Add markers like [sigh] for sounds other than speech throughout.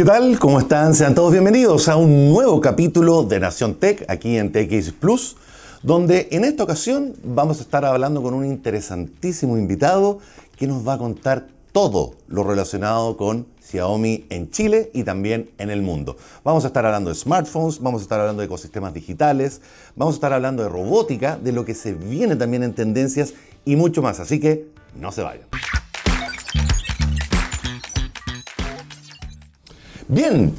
¿Qué tal? ¿Cómo están? Sean todos bienvenidos a un nuevo capítulo de Nación Tech aquí en TX Plus, donde en esta ocasión vamos a estar hablando con un interesantísimo invitado que nos va a contar todo lo relacionado con Xiaomi en Chile y también en el mundo. Vamos a estar hablando de smartphones, vamos a estar hablando de ecosistemas digitales, vamos a estar hablando de robótica, de lo que se viene también en tendencias y mucho más. Así que no se vayan. Bien,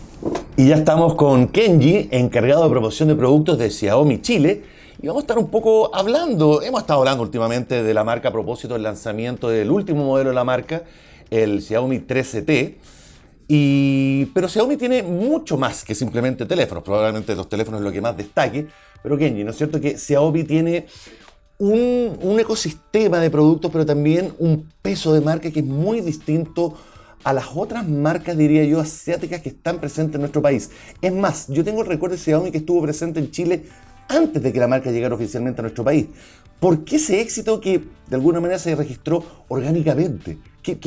y ya estamos con Kenji, encargado de promoción de productos de Xiaomi Chile. Y vamos a estar un poco hablando, hemos estado hablando últimamente de la marca a propósito del lanzamiento del último modelo de la marca, el Xiaomi 13T. Y, pero Xiaomi tiene mucho más que simplemente teléfonos. Probablemente los teléfonos es lo que más destaque. Pero Kenji, ¿no es cierto que Xiaomi tiene un, un ecosistema de productos, pero también un peso de marca que es muy distinto a las otras marcas, diría yo, asiáticas que están presentes en nuestro país. Es más, yo tengo el recuerdo de Xiaomi que estuvo presente en Chile antes de que la marca llegara oficialmente a nuestro país. ¿Por qué ese éxito que de alguna manera se registró orgánicamente? ¿Qué,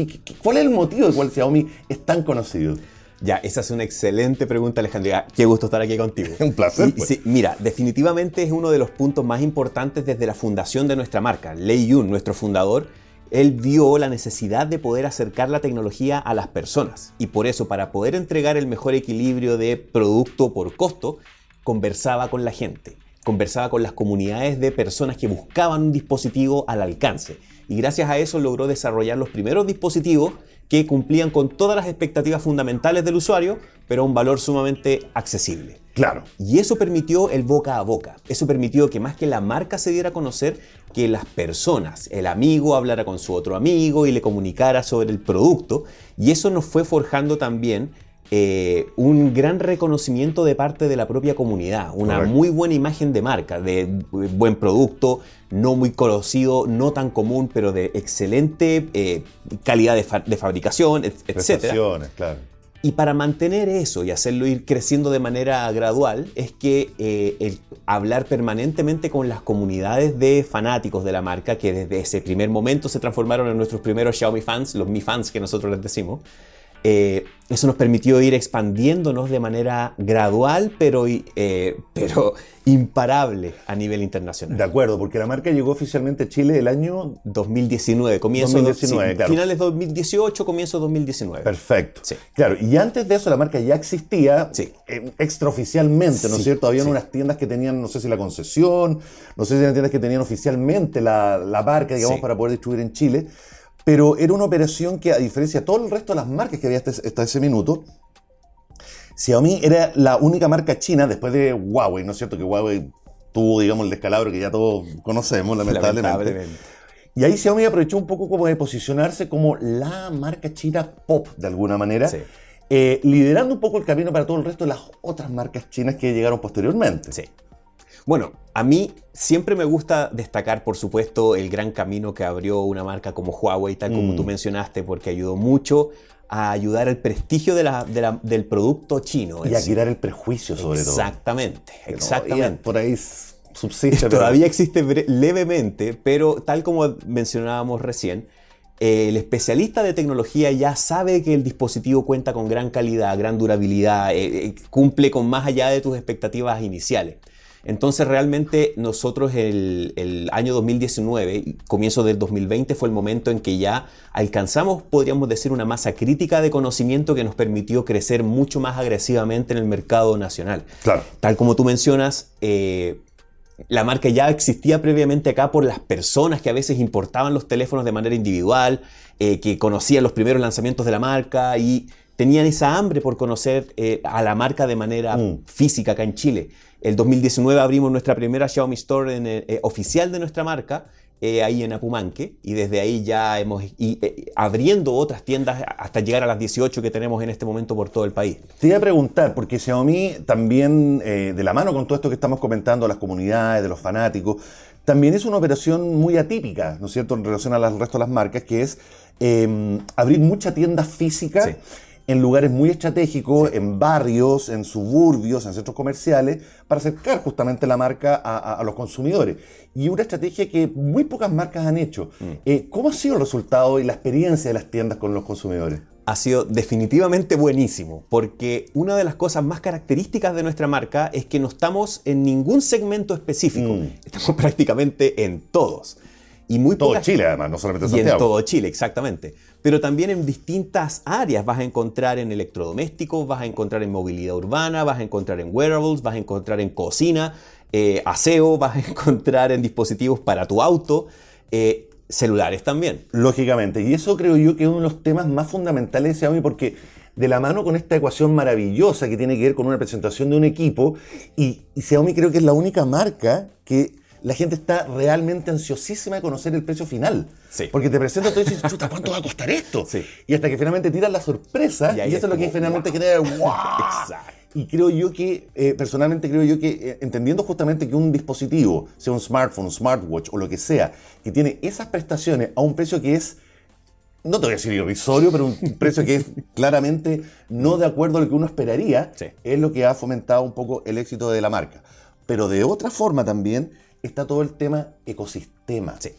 cuál es el motivo de cual Xiaomi es tan conocido? Ya, esa es una excelente pregunta, Alejandra. Qué gusto estar aquí contigo. [laughs] Un placer. Pues. Sí, mira, definitivamente es uno de los puntos más importantes desde la fundación de nuestra marca. Lei Yun, nuestro fundador, él vio la necesidad de poder acercar la tecnología a las personas. Y por eso para poder entregar el mejor equilibrio de producto por costo, conversaba con la gente, conversaba con las comunidades de personas que buscaban un dispositivo al alcance. Y gracias a eso logró desarrollar los primeros dispositivos que cumplían con todas las expectativas fundamentales del usuario, pero a un valor sumamente accesible. Claro. Y eso permitió el boca a boca. Eso permitió que más que la marca se diera a conocer, que las personas, el amigo hablara con su otro amigo y le comunicara sobre el producto. Y eso nos fue forjando también eh, un gran reconocimiento de parte de la propia comunidad, una muy buena imagen de marca, de buen producto, no muy conocido, no tan común, pero de excelente eh, calidad de, fabricación, etc. Claro. Y para mantener eso y hacerlo ir creciendo de manera gradual es que eh, el hablar permanentemente con las comunidades de fanáticos de la marca, que desde ese primer momento se transformaron en nuestros primeros Xiaomi fans, los Mi fans que nosotros les decimos, eh, eso nos permitió ir expandiéndonos de manera gradual, pero, eh, pero imparable a nivel internacional. De acuerdo, porque la marca llegó oficialmente a Chile el año 2019, comienzo 2019, de, finales 2018, comienzo 2019. Perfecto. Sí. Claro, y antes de eso la marca ya existía eh, extraoficialmente, ¿no es cierto? Habían unas tiendas que tenían, no sé si la concesión, no sé si eran tiendas que tenían oficialmente la, la marca, digamos, para poder distribuir en Chile pero era una operación que, a diferencia de todo el resto de las marcas que había hasta, ese minuto, Xiaomi era la única marca china después de Huawei, ¿no es cierto? Que Huawei tuvo, digamos, el descalabro que ya todos conocemos, lamentablemente. Y ahí Xiaomi aprovechó un poco como de posicionarse como la marca china pop, de alguna manera, eh, liderando un poco el camino para todo el resto de las otras marcas chinas que llegaron posteriormente. Sí. Bueno, a mí siempre me gusta destacar, por supuesto, el gran camino que abrió una marca como Huawei, tal como tú mm. mencionaste, porque ayudó mucho a ayudar al prestigio del producto chino. Y a quitar el prejuicio, sobre todo. Exactamente, exactamente. por ahí subsiste. [laughs] Todavía existe levemente, pero tal como mencionábamos recién, el especialista de tecnología ya sabe que el dispositivo cuenta con gran calidad, gran durabilidad, eh, eh, cumple con más allá de tus expectativas iniciales. Entonces realmente nosotros el, el, año 2019, comienzo del 2020, fue el momento en que ya alcanzamos, podríamos decir, una masa crítica de conocimiento que nos permitió crecer mucho más agresivamente en el mercado nacional. Claro. Tal como tú mencionas, eh, la marca ya existía previamente acá por las personas que a veces importaban los teléfonos de manera individual, eh, que conocían los primeros lanzamientos de la marca y tenían esa hambre por conocer eh, a la marca de manera mm. física acá en Chile. El 2019 abrimos nuestra primera Xiaomi Store eh, oficial de nuestra marca, eh, ahí en Apumanque, y desde ahí ya hemos ido abriendo otras tiendas hasta llegar a las 18 que tenemos en este momento por todo el país. Te iba a preguntar, porque Xiaomi también, de la mano con todo esto que estamos comentando, las comunidades, de los fanáticos, también es una operación muy atípica, ¿no es cierto?, en relación al resto de las marcas, que es em, abrir mucha tienda física en lugares muy estratégicos, en barrios, en suburbios, en centros comerciales, para acercar justamente la marca a, los consumidores. Y una estrategia que muy pocas marcas han hecho. Mm. Eh, ¿Cómo ha sido el resultado y la experiencia de las tiendas con los consumidores? ha sido definitivamente buenísimo, porque una de las cosas más características de nuestra marca es que no estamos en ningún segmento específico, Mm. estamos [laughs] prácticamente en todos. Y muy Todo pocas- Chile, además, no solamente y Santiago. en todo Chile, exactamente. Pero también en distintas áreas vas a encontrar en electrodomésticos, vas a encontrar en movilidad urbana, vas a encontrar en wearables, vas a encontrar en cocina, eh, aseo, [laughs] vas a encontrar en dispositivos para tu auto, eh, celulares también. Lógicamente. Y eso creo yo que es uno de los temas más fundamentales de Xiaomi porque de la mano con esta ecuación maravillosa que tiene que ver con una presentación de un equipo, y, y Xiaomi creo que es la única marca que la gente está realmente ansiosísima de conocer el precio final. Sí. Porque te presenta todo y dices, chuta, ¿cuánto va a costar esto? Sí. Y hasta que finalmente tiras la sorpresa, Y y, eso es lo que finalmente wow. genera wow. Exacto. Y creo yo que, eh, personalmente creo yo que, eh, entendiendo justamente que un dispositivo, sea un smartphone, un smartwatch o lo que sea, que tiene esas prestaciones a un precio que es, no te voy a decir irrisorio, pero un [laughs] precio que es claramente no de acuerdo a lo que uno esperaría, Sí. es lo que ha fomentado un poco el éxito de la marca. Pero de otra forma también está todo el tema ecosistema. Sí.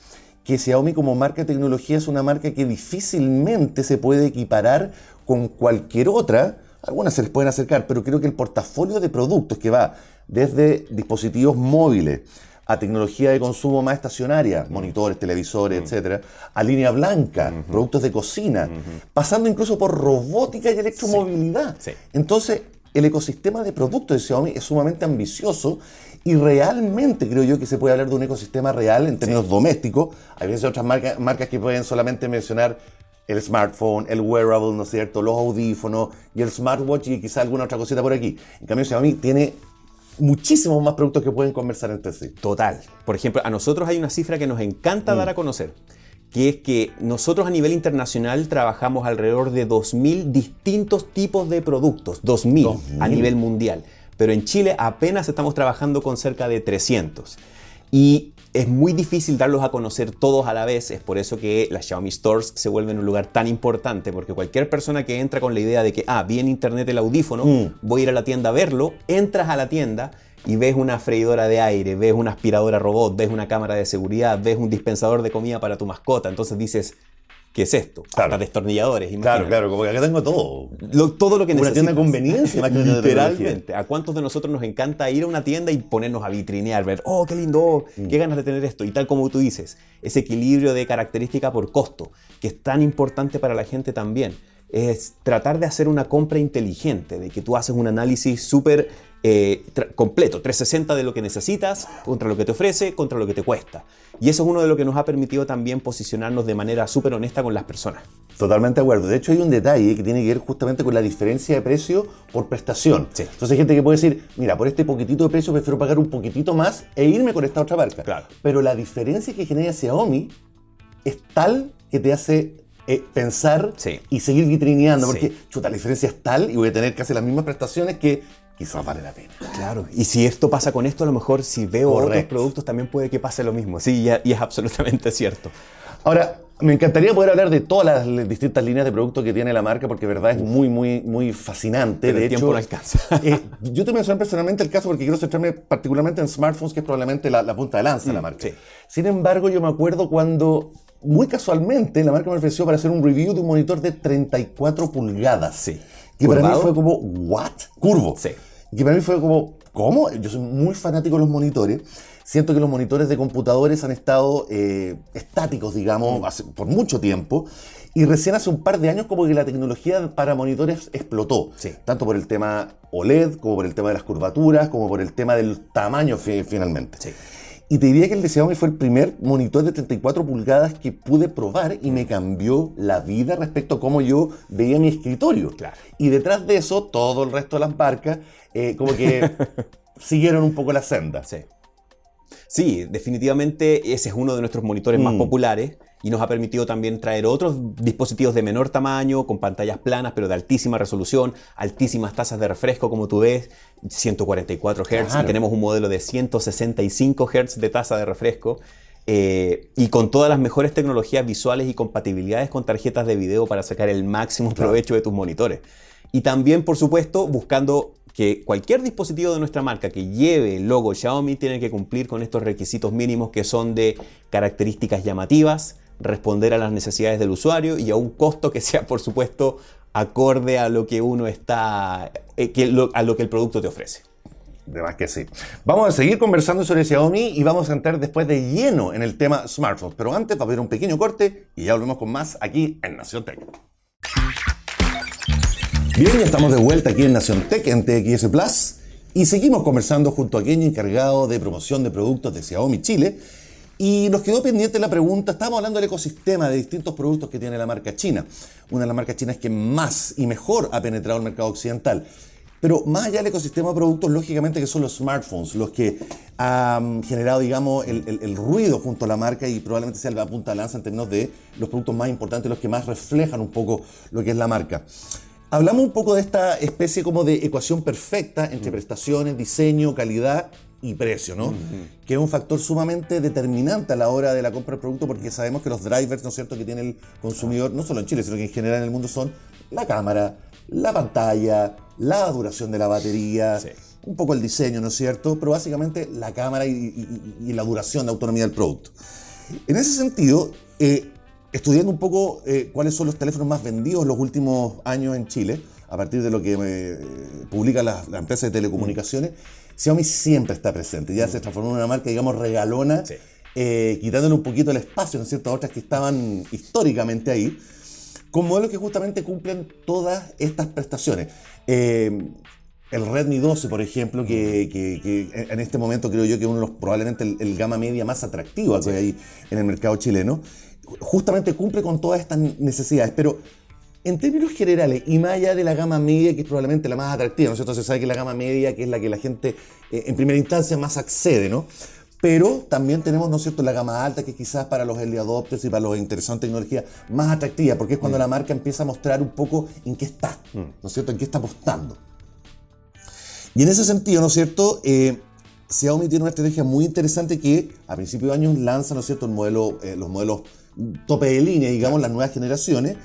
Que Xiaomi como marca de tecnología es una marca que difícilmente se puede equiparar con cualquier otra. Algunas se les pueden acercar, pero creo que el portafolio de productos que va desde dispositivos móviles a tecnología de consumo más estacionaria, monitores, televisores, etcétera, a línea blanca, productos de cocina, pasando incluso por robótica y electromovilidad. Sí. Entonces, el ecosistema de productos de Xiaomi es sumamente ambicioso y realmente creo yo que se puede hablar de un ecosistema real en términos domésticos. Hay veces otras marca- marcas que pueden solamente mencionar el smartphone, el wearable, ¿no es cierto?, los audífonos y el smartwatch y quizá alguna otra cosita por aquí. En cambio, Xiaomi tiene muchísimos más productos que pueden conversar entre sí. Total. Por ejemplo, a nosotros hay una cifra que nos encanta dar a conocer, que es que nosotros a nivel internacional trabajamos alrededor de 2.000 distintos tipos de productos, 2.000 a 2.000. nivel mundial, pero en Chile apenas estamos trabajando con cerca de 300. Y es muy difícil darlos a conocer todos a la vez, es por eso que las Xiaomi Stores se vuelven un lugar tan importante, porque cualquier persona que entra con la idea de que, ah, vi en internet el audífono, Mm. voy a ir a la tienda a verlo, entras a la tienda y ves una freidora de aire, ves una aspiradora robot, ves una cámara de seguridad, ves un dispensador de comida para tu mascota, entonces dices, ¿qué es esto? Claro. Hasta destornilladores, Claro, imagínate. claro, como que acá tengo todo. Lo- todo lo que Una necesitas. tienda de conveniencia más que una Literalmente. ¿A cuántos de nosotros nos encanta ir a una tienda y ponernos a vitrinear, ver, oh, qué lindo, oh, Mm. qué ganas de tener esto? Y tal como tú dices, ese equilibrio de característica por costo, que es tan importante para la gente también, es tratar de hacer una compra inteligente, de que tú haces un análisis súper eh, completo, 360 de lo que necesitas, contra lo que te ofrece, contra lo que te cuesta. Y eso es uno de lo que nos ha permitido también posicionarnos de manera súper honesta con las personas. Totalmente de acuerdo. De hecho, hay un detalle que tiene que ver justamente con la diferencia de precio por prestación. Sí. Entonces hay gente que puede decir, mira, por este poquitito de precio prefiero pagar un poquitito más e irme con esta otra marca. Claro. Pero la diferencia que genera Xiaomi es tal que te hace eh, pensar Sí. y seguir vitrineando. Sí. Porque, chuta, la diferencia es tal y voy a tener casi las mismas prestaciones que quizás vale la pena. Claro, y si esto pasa con esto, a lo mejor si veo otros Correcto. productos también puede que pase lo mismo. Sí, y, es absolutamente cierto. Ahora, me encantaría poder hablar de todas las distintas líneas de productos que tiene la marca, porque verdad es muy, muy, muy fascinante. Pero de el hecho, tiempo no alcanza. eh, yo te mencioné personalmente el caso porque quiero centrarme particularmente en smartphones, que es probablemente la, la punta de lanza de la marca. sí. Sin embargo, yo me acuerdo cuando, muy casualmente, la marca me ofreció para hacer un review de un monitor de 34 pulgadas. Sí. Que para mí fue como, ¿what? Curvo. Sí. Que para mí fue como, ¿cómo? Yo soy muy fanático de los monitores. Siento que los monitores de computadores han estado eh, estáticos, digamos, Mm. hace- por mucho tiempo. Y recién hace un par de años como que la tecnología para monitores explotó. Sí. Tanto por el tema OLED, como por el tema de las curvaturas, como por el tema del tamaño fi- finalmente. Sí. Y te diría que el de Xiaomi fue el primer monitor de 34 pulgadas que pude probar y me cambió la vida respecto a cómo yo veía mi escritorio. Claro. Y detrás de eso, todo el resto de las marcas eh, como que [laughs] siguieron un poco la senda. Sí. Sí, definitivamente ese es uno de nuestros monitores más Mm. populares y nos ha permitido también traer otros dispositivos de menor tamaño, con pantallas planas, pero de altísima resolución, altísimas tasas de refresco, como tú ves, 144 Hz, Claro. y tenemos un modelo de 165 Hz de tasa de refresco. eh, y con todas las mejores tecnologías visuales y compatibilidades con tarjetas de video para sacar el máximo provecho de tus monitores. Y también, por supuesto, buscando que cualquier dispositivo de nuestra marca que lleve el logo Xiaomi tiene que cumplir con estos requisitos mínimos que son de características llamativas, responder a las necesidades del usuario y a un costo que sea, por supuesto, acorde a lo que uno está, eh, a lo que el producto te ofrece. De más que sí. Vamos a seguir conversando sobre Xiaomi y vamos a entrar después de lleno en el tema smartphones. Pero antes, para ver un pequeño corte y ya volvemos con más aquí en Nación Tech. Bien, ya estamos de vuelta aquí en Nación Tech, en TXS Plus, y seguimos conversando junto a Kenny, encargado de promoción de productos de Xiaomi Chile. Y nos quedó pendiente la pregunta, estábamos hablando del ecosistema de distintos productos que tiene la marca china. Una de las marcas chinas que más y mejor ha penetrado el mercado occidental. Pero más allá del ecosistema de productos, lógicamente que son los smartphones los que han generado, digamos, el, ruido junto a la marca y probablemente sea la punta de lanza en términos de los productos más importantes, los que más reflejan un poco lo que es la marca. Hablamos un poco de esta especie como de ecuación perfecta entre mm. prestaciones, diseño, calidad y precio, ¿no? Que es un factor sumamente determinante a la hora de la compra del producto porque sabemos que los drivers, ¿no es cierto?, que tiene el consumidor, no solo en Chile, sino que en general en el mundo son la cámara, la pantalla, la duración de la batería, un poco el diseño, ¿no es cierto? Pero básicamente la cámara y, la duración de autonomía del producto. En ese sentido, eh, estudiando un poco eh, cuáles son los teléfonos más vendidos los últimos años en Chile, a partir de lo que eh, publica la, empresa de telecomunicaciones, Xiaomi siempre está presente. Ya se transformó en una marca, digamos, regalona, quitándole un poquito el espacio, ¿no es cierto?, a otras que estaban históricamente ahí con modelos que justamente cumplen todas estas prestaciones. Eh, el Redmi 12, por ejemplo, que, en este momento creo yo que es uno de los, probablemente el, gama media más atractivo que hay en el mercado chileno, justamente cumple con todas estas necesidades. Pero en términos generales, y más allá de la gama media, que es probablemente la más atractiva, ¿no es cierto? Se sabe que la gama media, que es la que la gente eh, en primera instancia más accede, ¿no? Pero también tenemos, ¿no es cierto?, la gama alta, que quizás para los early adopters y para los interesados en tecnología más atractiva, porque es cuando mm. la marca empieza a mostrar un poco en qué está, mm. ¿no es cierto?, en qué está apostando. Y en ese sentido, ¿no es cierto?, eh, Xiaomi tiene una estrategia muy interesante que a principios de año lanza, ¿no es cierto?, modelo, eh, los modelos tope de línea, digamos, las nuevas generaciones,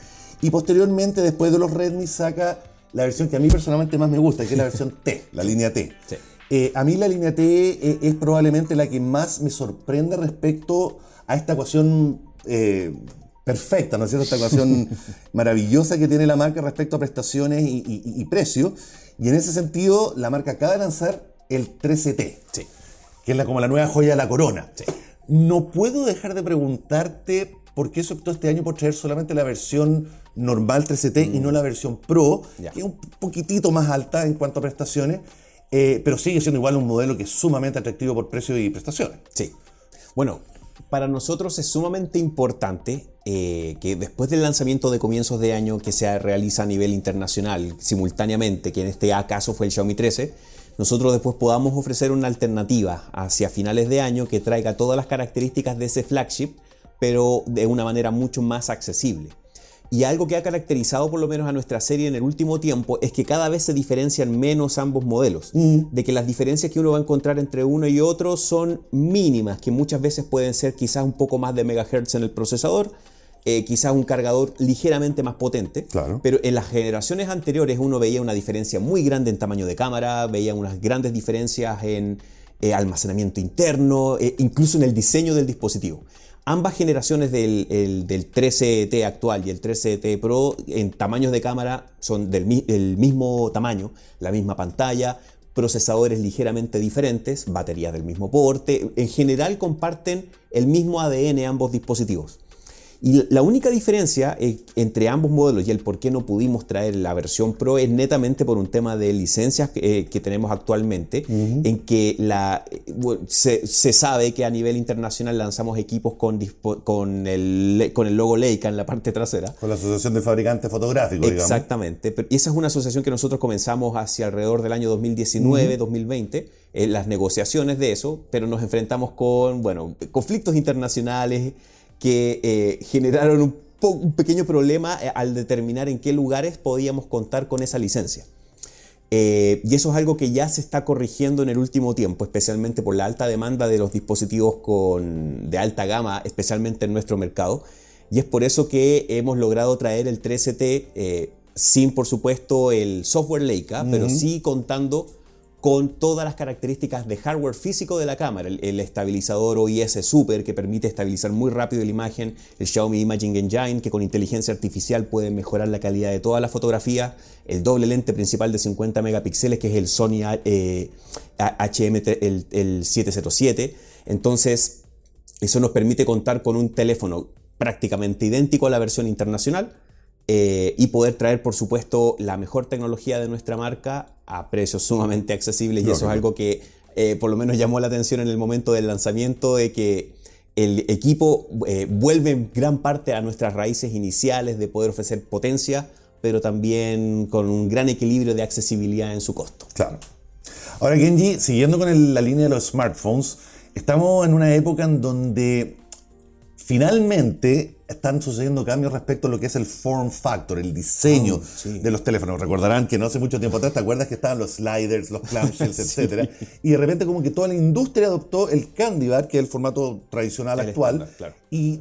y posteriormente, después de los Redmi, saca la versión que a mí personalmente más me gusta, que es la versión [laughs] T, la línea T. Sí. Eh, a mí la línea T eh, es probablemente la que más me sorprende respecto a esta ecuación eh, perfecta, ¿no es cierto? Esta ecuación [laughs] maravillosa que tiene la marca respecto a prestaciones y, precio. Y en ese sentido, la marca acaba de lanzar el 13T, que es como la nueva joya de la corona. No puedo dejar de preguntarte por qué se optó este año por traer solamente la versión normal 13T y mm. no la versión Pro, que es un poquitito más alta en cuanto a prestaciones. Eh, pero sigue siendo igual un modelo que es sumamente atractivo por precio y prestaciones. Sí. Bueno, para nosotros es sumamente importante eh, que después del lanzamiento de comienzos de año que se realiza a nivel internacional simultáneamente, que en este caso fue el Xiaomi 13, nosotros después podamos ofrecer una alternativa hacia finales de año que traiga todas las características de ese flagship, pero de una manera mucho más accesible. Y algo que ha caracterizado por lo menos a nuestra serie en el último tiempo es que cada vez se diferencian menos ambos modelos. Mm. De que las diferencias que uno va a encontrar entre uno y otro son mínimas, que muchas veces pueden ser quizás un poco más de megahertz en el procesador, eh, quizás un cargador ligeramente más potente. Claro. Pero en las generaciones anteriores uno veía una diferencia muy grande en tamaño de cámara, veía unas grandes diferencias en eh, almacenamiento interno, eh, incluso en el diseño del dispositivo. Ambas generaciones del, 13T actual y el 13T Pro en tamaños de cámara son del mismo tamaño, la misma pantalla, procesadores ligeramente diferentes, baterías del mismo porte, en general comparten el mismo ADN ambos dispositivos. Y la única diferencia eh, entre ambos modelos y el por qué no pudimos traer la versión Pro es netamente por un tema de licencias que, eh, tenemos actualmente, en que la, se, sabe que a nivel internacional lanzamos equipos con, con, el, con el logo Leica en la parte trasera. Con la Asociación de Fabricantes Fotográficos, Exactamente. Y esa es una asociación que nosotros comenzamos hacia alrededor del año 2019, 2020, en las negociaciones de eso, pero nos enfrentamos con, bueno, conflictos internacionales que eh, generaron un, pequeño problema eh, al determinar en qué lugares podíamos contar con esa licencia. Eh, y eso es algo que ya se está corrigiendo en el último tiempo, especialmente por la alta demanda de los dispositivos con, de alta gama, especialmente en nuestro mercado. Y es por eso que hemos logrado traer el 13T sin, por supuesto, el software Leica, pero sí contando con todas las características de hardware físico de la cámara, el, estabilizador OIS Super que permite estabilizar muy rápido la imagen, el Xiaomi Imaging Engine que con inteligencia artificial puede mejorar la calidad de toda la fotografía, el doble lente principal de 50 megapíxeles que es el Sony HM el 707. Entonces, eso nos permite contar con un teléfono prácticamente idéntico a la versión internacional, eh, y poder traer, por supuesto, la mejor tecnología de nuestra marca a precios sumamente accesibles. Y eso es algo que eh, por lo menos llamó la atención en el momento del lanzamiento de que el equipo eh, vuelve en gran parte a nuestras raíces iniciales de poder ofrecer potencia, pero también con un gran equilibrio de accesibilidad en su costo. Claro. Ahora, Genji, siguiendo con la línea de los smartphones, estamos en una época en donde finalmente están sucediendo cambios respecto a lo que es el form factor, el diseño oh, de los teléfonos. Recordarán que no hace mucho tiempo atrás, ¿te acuerdas que estaban los sliders, los clamshells, [laughs] etcétera? Y de repente como que toda la industria adoptó el candy bar, que es el formato tradicional actual, y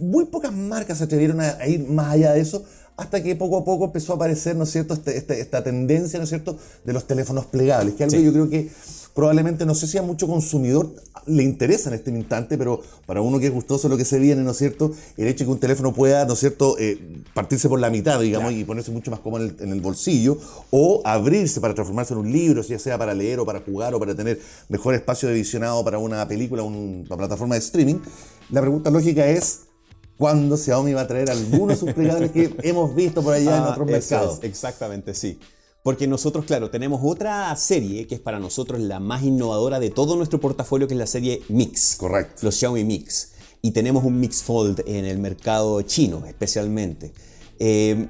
muy pocas marcas se atrevieron a, ir más allá de eso, hasta que poco a poco empezó a aparecer, ¿no es cierto?, este, este, esta tendencia, ¿no es cierto?, de los teléfonos plegables, que algo yo creo que probablemente no sé si a mucho consumidor le interesa en este instante, pero para uno que es gustoso lo que se viene, ¿no es cierto? El hecho de que un teléfono pueda, ¿no es cierto?, eh, partirse por la mitad, digamos, y ponerse mucho más cómodo en el, bolsillo, o abrirse para transformarse en un libro, ya sea para leer o para jugar o para tener mejor espacio de visionado para una película o una plataforma de streaming. La pregunta lógica es, ¿cuándo Xiaomi va a traer algunos de sus plegables que hemos visto por allá en otros mercados? exactamente, sí. Porque nosotros, claro, tenemos otra serie que es para nosotros la más innovadora de todo nuestro portafolio, que es la serie Mix. Correcto. Los Xiaomi Mix. Y tenemos un Mix Fold en el mercado chino, especialmente. Eh,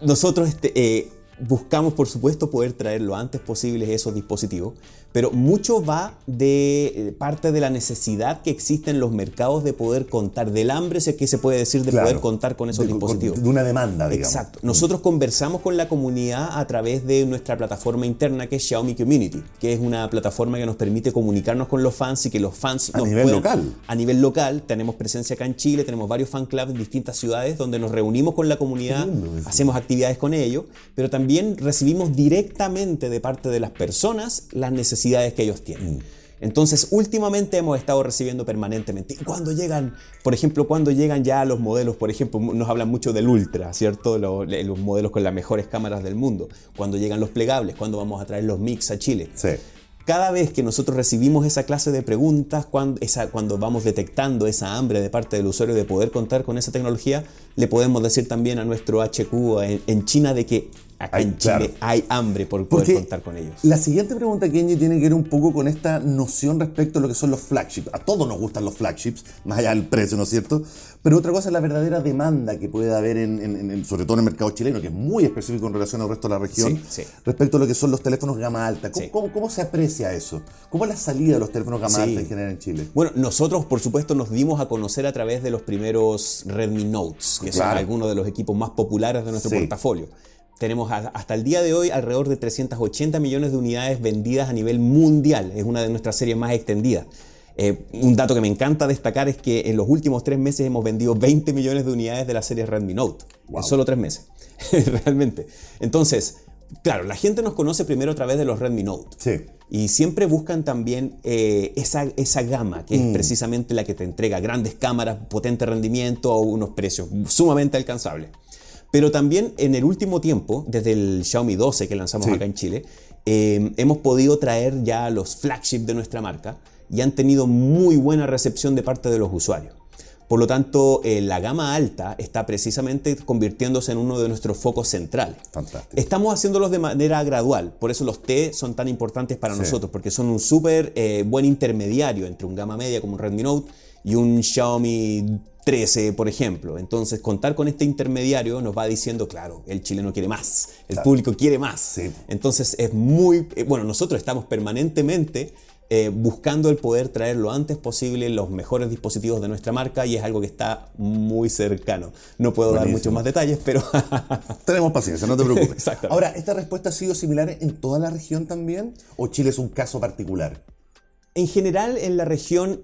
nosotros este, eh, buscamos, por supuesto, poder traer lo antes posible esos dispositivos, pero mucho va de eh, parte de la necesidad que existe en los mercados de poder contar, del hambre, si es que se puede decir, de poder contar con esos dispositivos. De una demanda, digamos. Exacto. Nosotros conversamos con la comunidad a través de nuestra plataforma interna que es Xiaomi Community, que es una plataforma que nos permite comunicarnos con los fans y que los fans... A nivel local. A nivel local, tenemos presencia acá en Chile, tenemos varios fan clubs en distintas ciudades donde nos reunimos con la comunidad, hacemos actividades con ellos, pero también recibimos directamente de parte de las personas las necesidades que ellos tienen. Entonces, últimamente hemos estado recibiendo permanentemente. Cuando llegan, por ejemplo, cuando llegan ya los modelos, por ejemplo, nos hablan mucho del Ultra, ¿cierto? Los, los, modelos con las mejores cámaras del mundo. Cuando llegan los plegables, cuando vamos a traer los Mix a Chile. Sí. Cada vez que nosotros recibimos esa clase de preguntas, cuando, esa, cuando vamos detectando esa hambre de parte del usuario de poder contar con esa tecnología, le podemos decir también a nuestro HQ en, en China de que acá en Chile hay hambre por poder contar con ellos. La siguiente pregunta, Kenji, tiene que ver un poco con esta noción respecto a lo que son los flagships. A todos nos gustan los flagships, más allá del precio, ¿no es cierto? Pero otra cosa es la verdadera demanda que puede haber, en, sobre todo en el mercado chileno, que es muy específico en relación al resto de la región, respecto a lo que son los teléfonos gama alta. ¿Cómo, cómo, se aprecia eso? ¿Cómo es la salida de los teléfonos gama alta en general en Chile? Bueno, nosotros, por supuesto, nos dimos a conocer a través de los primeros Redmi Notes, que son algunos de los equipos más populares de nuestro portafolio. Tenemos hasta el día de hoy alrededor de 380 millones de unidades vendidas a nivel mundial. Es una de nuestras series más extendidas. Eh, un dato que me encanta destacar es que en los últimos tres meses hemos vendido 20 millones de unidades de la serie Redmi Note. En solo tres meses. [laughs] Realmente. Entonces, claro, la gente nos conoce primero a través de los Redmi Note. Sí. Y siempre buscan también eh, esa, esa gama, que es mm. precisamente la que te entrega grandes cámaras, potente rendimiento a unos precios sumamente alcanzables. Pero también en el último tiempo, desde el Xiaomi 12 que lanzamos acá en Chile, eh, hemos podido traer ya los flagships de nuestra marca y han tenido muy buena recepción de parte de los usuarios. Por lo tanto, eh, la gama alta está precisamente convirtiéndose en uno de nuestros focos centrales. Fantástico. Estamos haciéndolo de manera gradual, por eso los T son tan importantes para nosotros, porque son un súper eh, buen intermediario entre un gama media como un Redmi Note y un Xiaomi 13, por ejemplo. Entonces, contar con este intermediario nos va diciendo, claro, el chileno quiere más, el público quiere más. Entonces, es muy, eh, bueno, nosotros estamos permanentemente eh, buscando el poder traer lo antes posible los mejores dispositivos de nuestra marca y es algo que está muy cercano. No puedo dar muchos más detalles, pero... [laughs] Tenemos paciencia, no te preocupes. [laughs] Ahora, ¿esta respuesta ha sido similar en toda la región también? ¿O Chile es un caso particular? En general, en la región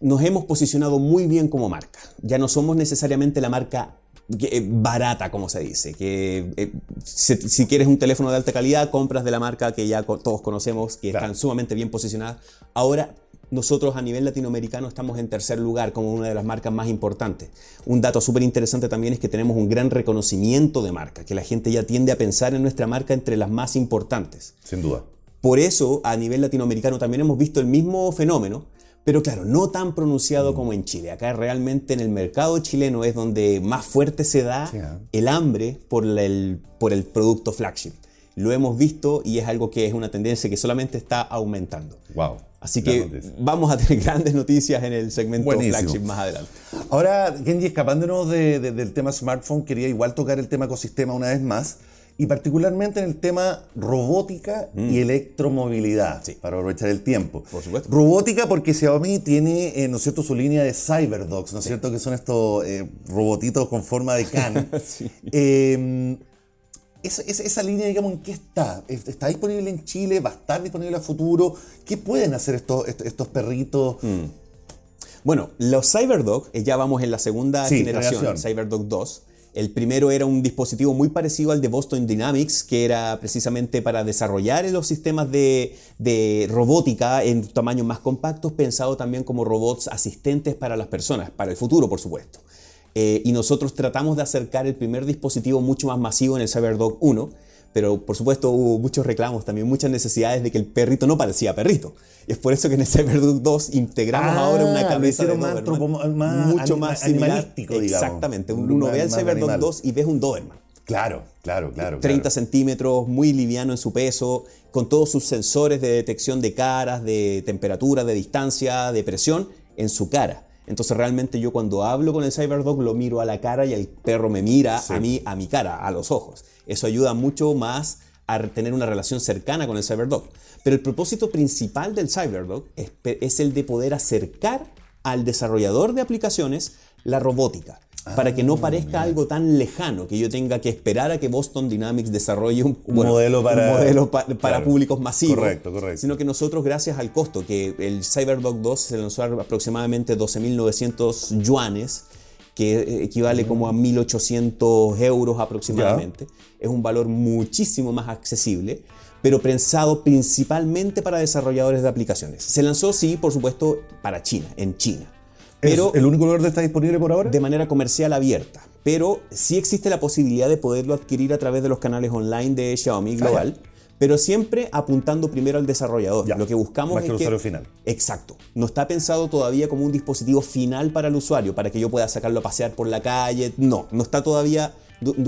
nos hemos posicionado muy bien como marca. Ya no somos necesariamente la marca eh, barata, como se dice. Que eh, si, quieres un teléfono de alta calidad, compras de la marca que ya todos conocemos, que están sumamente bien posicionadas. Ahora, nosotros a nivel latinoamericano estamos en tercer lugar como una de las marcas más importantes. Un dato súper interesante también es que tenemos un gran reconocimiento de marca, que la gente ya tiende a pensar en nuestra marca entre las más importantes. Sin duda. Por eso, a nivel latinoamericano también hemos visto el mismo fenómeno pero claro, no tan pronunciado como en Chile. Acá realmente en el mercado chileno es donde más fuerte se da ah. el hambre por el, por el producto flagship. Lo hemos visto y es algo que es una tendencia que solamente está aumentando. Wow. Así que vamos a tener [laughs] grandes noticias en el segmento flagship más adelante. Ahora, Genji, escapándonos del tema smartphone, quería igual tocar el tema ecosistema una vez más y particularmente en el tema robótica y mm. electromovilidad, para aprovechar el tiempo. Por supuesto. Robótica porque Xiaomi tiene, eh, ¿no es cierto?, su línea de CyberDogs, ¿no es cierto?, que son estos eh, robotitos con forma de can. [laughs] Em, esa, línea, digamos, ¿en qué está? ¿Está disponible en Chile? ¿Va a estar disponible a futuro? ¿Qué pueden hacer estos, estos perritos? Mm. Bueno, los CyberDog, eh, ya vamos en la segunda generación, generación, CyberDog 2. El primero era un dispositivo muy parecido al de Boston Dynamics, que era precisamente para desarrollar los sistemas de, robótica en tamaños más compactos, pensado también como robots asistentes para las personas, para el futuro, por supuesto. Eh, y nosotros tratamos de acercar el primer dispositivo mucho más masivo en el CyberDog 1, pero por supuesto hubo muchos reclamos, también muchas necesidades de que el perrito no parecía perrito. Y es por eso que en el Cyberduck 2 integramos ah, ahora una cabeza de más, más, mucho más animalístico, digamos. Exactamente, uno ve el Cyberduck 2 y ves un Doberman. Claro, claro, claro. 30 centímetros, muy liviano en su peso, con todos sus sensores de detección de caras, de temperatura, de distancia, de presión en su cara. Entonces realmente yo cuando hablo con el Cyberdog lo miro a la cara y el perro me mira a mí, a mi cara, a los ojos. Eso ayuda mucho más a tener una relación cercana con el CyberDog. Pero el propósito principal del CyberDog es, el de poder acercar al desarrollador de aplicaciones la robótica para que no ah, parezca algo tan lejano que yo tenga que esperar a que Boston Dynamics desarrolle un, modelo para, públicos masivos. Correcto, correcto. Sino que nosotros, gracias al costo, que el CyberDog 2 se lanzó aproximadamente 12.900 yuanes, que equivale como a 1.800 euros aproximadamente. Es un valor muchísimo más accesible, pero pensado principalmente para desarrolladores de aplicaciones. Se lanzó, sí, por supuesto, para China, en China. Pero ¿El único lugar donde está disponible por ahora? De manera comercial abierta. Pero sí existe la posibilidad de poderlo adquirir a través de los canales online de Xiaomi ah, Global pero siempre apuntando primero al desarrollador. Lo que buscamos más es que el usuario final. Exacto. No está pensado todavía como un dispositivo final para el usuario, para que yo pueda sacarlo a pasear por la calle. No, no está todavía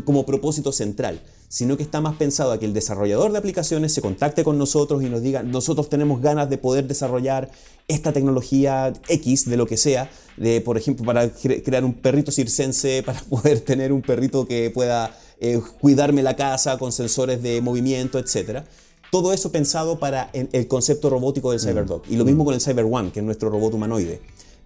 como propósito central, sino que está más pensado a que el desarrollador de aplicaciones se contacte con nosotros y nos diga, nosotros tenemos ganas de poder desarrollar esta tecnología X de lo que sea, de, por ejemplo, para crear un perrito circense, [laughs] para poder tener un perrito que pueda eh, cuidarme la casa con sensores de movimiento, etc. Todo eso pensado para el concepto robótico del mm. CyberDog. Y lo mismo mm. con el Cyber One, que es nuestro robot humanoide,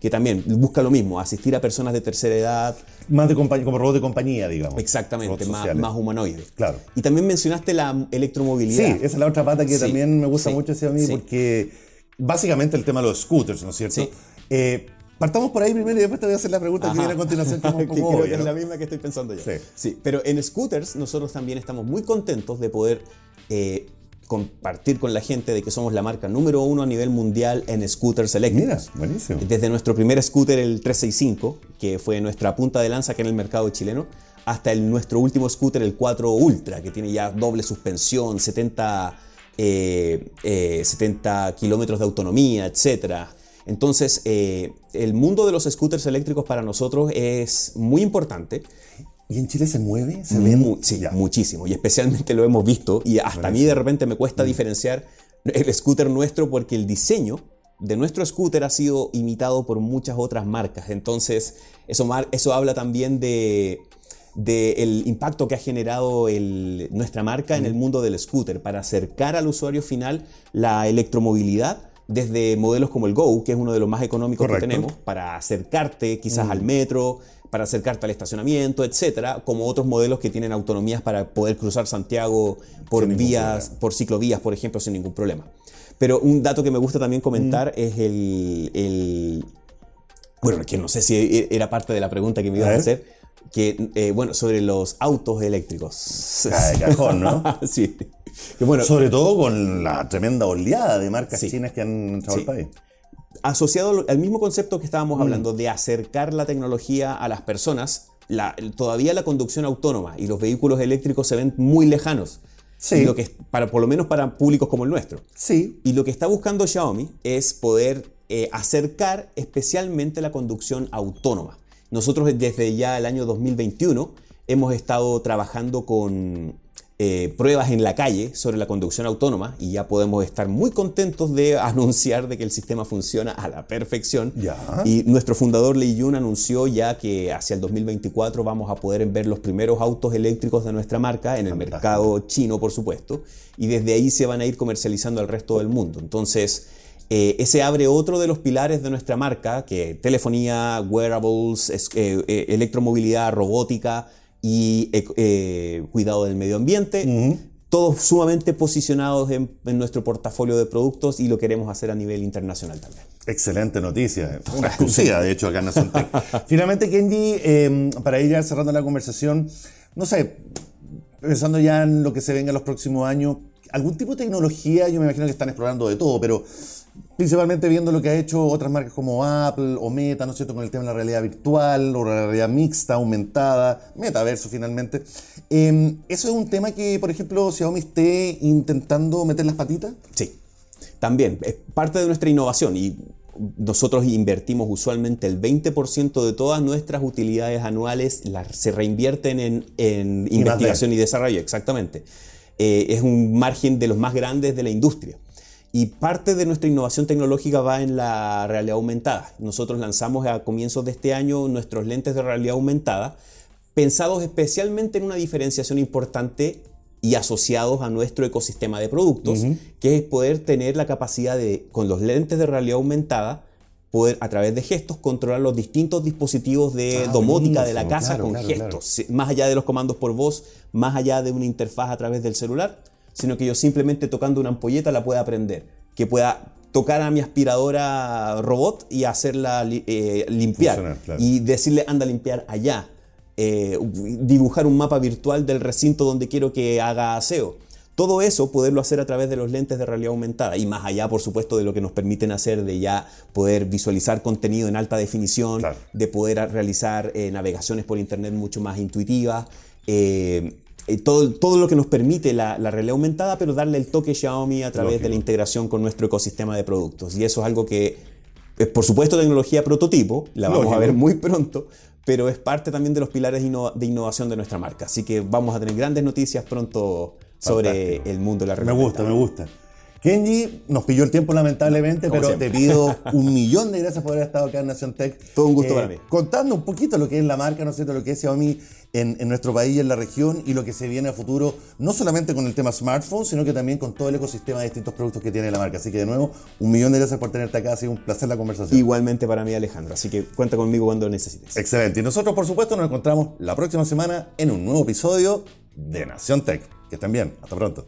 que también busca lo mismo, asistir a personas de tercera edad. Más de como robot de compañía, digamos. Exactamente, más, más, humanoide. Claro. Y también mencionaste la electromovilidad. Sí, esa es la otra pata que también me gusta mucho a mí, porque básicamente el tema de los scooters, ¿no es cierto? Sí. Eh, Partamos por ahí primero y después te voy a hacer la pregunta que viene a continuación. Como es [laughs] la misma que estoy pensando yo. Sí. Pero en scooters nosotros también estamos muy contentos de poder eh, compartir con la gente de que somos la marca número uno a nivel mundial en scooters eléctricos. Mira, buenísimo. Desde nuestro primer scooter, el 365, que fue nuestra punta de lanza aquí en el mercado chileno, hasta el, nuestro último scooter, el 4 Ultra, que tiene ya doble suspensión, 70, 70 eh, eh, kilómetros de autonomía, etcétera entonces, eh, el mundo de los scooters eléctricos para nosotros es muy importante. ¿Y en Chile se mueve? ¿Se ve? sí, muchísimo. Y especialmente lo hemos visto. Y hasta a mí de repente me cuesta mm. diferenciar el scooter nuestro porque el diseño de nuestro scooter ha sido imitado por muchas otras marcas. Entonces, eso, eso habla también de, el impacto que ha generado nuestra marca en el mundo del scooter para acercar al usuario final la electromovilidad desde modelos como el Go, que es uno de los más económicos que tenemos, para acercarte quizás al mm. metro, para acercarte al estacionamiento, etcétera, como otros modelos que tienen autonomías para poder cruzar Santiago por vías, por ciclovías, por ejemplo, sin ningún problema. Pero un dato que me gusta también comentar mm. es el, Bueno, que no sé si era parte de la pregunta que me ibas a, hacer, que, eh, bueno, sobre los autos eléctricos. De cajón, ¿no? [laughs] sí. Que, bueno, Sobre todo con la tremenda oleada de marcas Sí. chinas que han entrado Sí. al país. Asociado al- mismo concepto que Mm. estábamos hablando de acercar la tecnología a las personas, la- todavía la conducción autónoma y los vehículos eléctricos se ven muy lejanos. Sí. Y lo que, para, por lo menos para públicos como el nuestro. Sí. Y lo que está buscando Xiaomi es poder eh, acercar especialmente la conducción autónoma. Nosotros desde ya el año 2021 hemos estado trabajando con eh, pruebas en la calle sobre la conducción autónoma y ya podemos estar muy contentos de [laughs] anunciar de que el sistema funciona a la perfección. Ya. Y nuestro fundador Lei Yun anunció ya que hacia el 2024 vamos a poder ver los primeros autos eléctricos de nuestra marca en el Fantástico. mercado chino, por supuesto, y desde ahí se van a ir comercializando al resto del mundo. Entonces, eh, ese abre otro de los pilares de nuestra marca, que telefonía, wearables, es- eh, electromovilidad, robótica y eh, eh, cuidado del medio ambiente. Todos sumamente posicionados en, en nuestro portafolio de productos y lo queremos hacer a nivel internacional también. Excelente noticia. Una exclusiva, de hecho, acá en Nación. [laughs] Finalmente, Kenji, eh, para ir ya cerrando la conversación, no sé, pensando ya en lo que se venga en los próximos años, algún tipo de tecnología, yo me imagino que están explorando de todo, pero principalmente viendo lo que ha hecho otras marcas como Apple o Meta, ¿no es cierto?, con el tema de la realidad virtual o la realidad mixta, aumentada, metaverso finalmente. Eh, ¿Eso es un tema que, por ejemplo, Xiaomi esté intentando meter las patitas? Sí, también es parte de nuestra innovación y nosotros invertimos usualmente el 20% de todas nuestras utilidades anuales, las, se reinvierten en, investigación y desarrollo, exactamente. Eh, es un margen de los más grandes de la industria. Y parte de nuestra innovación tecnológica va en la realidad aumentada. Nosotros lanzamos a comienzos de este año nuestros lentes de realidad aumentada, pensados especialmente en una diferenciación importante y asociados a nuestro ecosistema de productos, que es poder tener la capacidad de, con los lentes de realidad aumentada, poder a través de gestos controlar los distintos dispositivos de Ah, domótica de la casa claro, con claro, gestos, Sí, más allá de los comandos por voz, más allá de una interfaz a través del celular, sino que yo simplemente tocando una ampolleta la pueda aprender, que pueda tocar a mi aspiradora robot y hacerla eh, limpiar Funcionar, claro. y decirle anda a limpiar allá, eh, dibujar un mapa virtual del recinto donde quiero que haga aseo. Todo eso poderlo hacer a través de los lentes de realidad aumentada y más allá, por supuesto, de lo que nos permiten hacer de ya poder visualizar contenido en alta definición, Claro. de poder realizar eh, navegaciones por internet mucho más intuitivas. eh, eh, todo, todo lo que nos permite la, la realidad aumentada, pero darle el toque Xiaomi a través de la integración con nuestro ecosistema de productos. Y eso es algo que es, por supuesto, tecnología prototipo, la vamos Lógico. a ver muy pronto, pero es parte también de los pilares de innovación de nuestra marca. Así que vamos a tener grandes noticias pronto sobre Fantástico. el mundo de la Me realidad gusta, me gusta. Kenji, nos pilló el tiempo lamentablemente, Como pero siempre. te pido [laughs] un millón de gracias por haber estado acá en Nación Tech. Eh, Todo un gusto para mí. Contando un poquito lo que es la marca, ¿no es cierto? Lo que es Xiaomi en, en nuestro país y en la región y lo que se viene a futuro, no solamente con el tema smartphone, sino que también con todo el ecosistema de distintos productos que tiene la marca. Así que de nuevo, un millón de gracias por tenerte acá. Ha sido un placer la conversación. Igualmente para mí, Alejandro. Así que cuenta conmigo cuando necesites. Excelente. Y nosotros, por supuesto, nos encontramos la próxima semana en un nuevo episodio de Nación Tech. Que estén bien. Hasta pronto.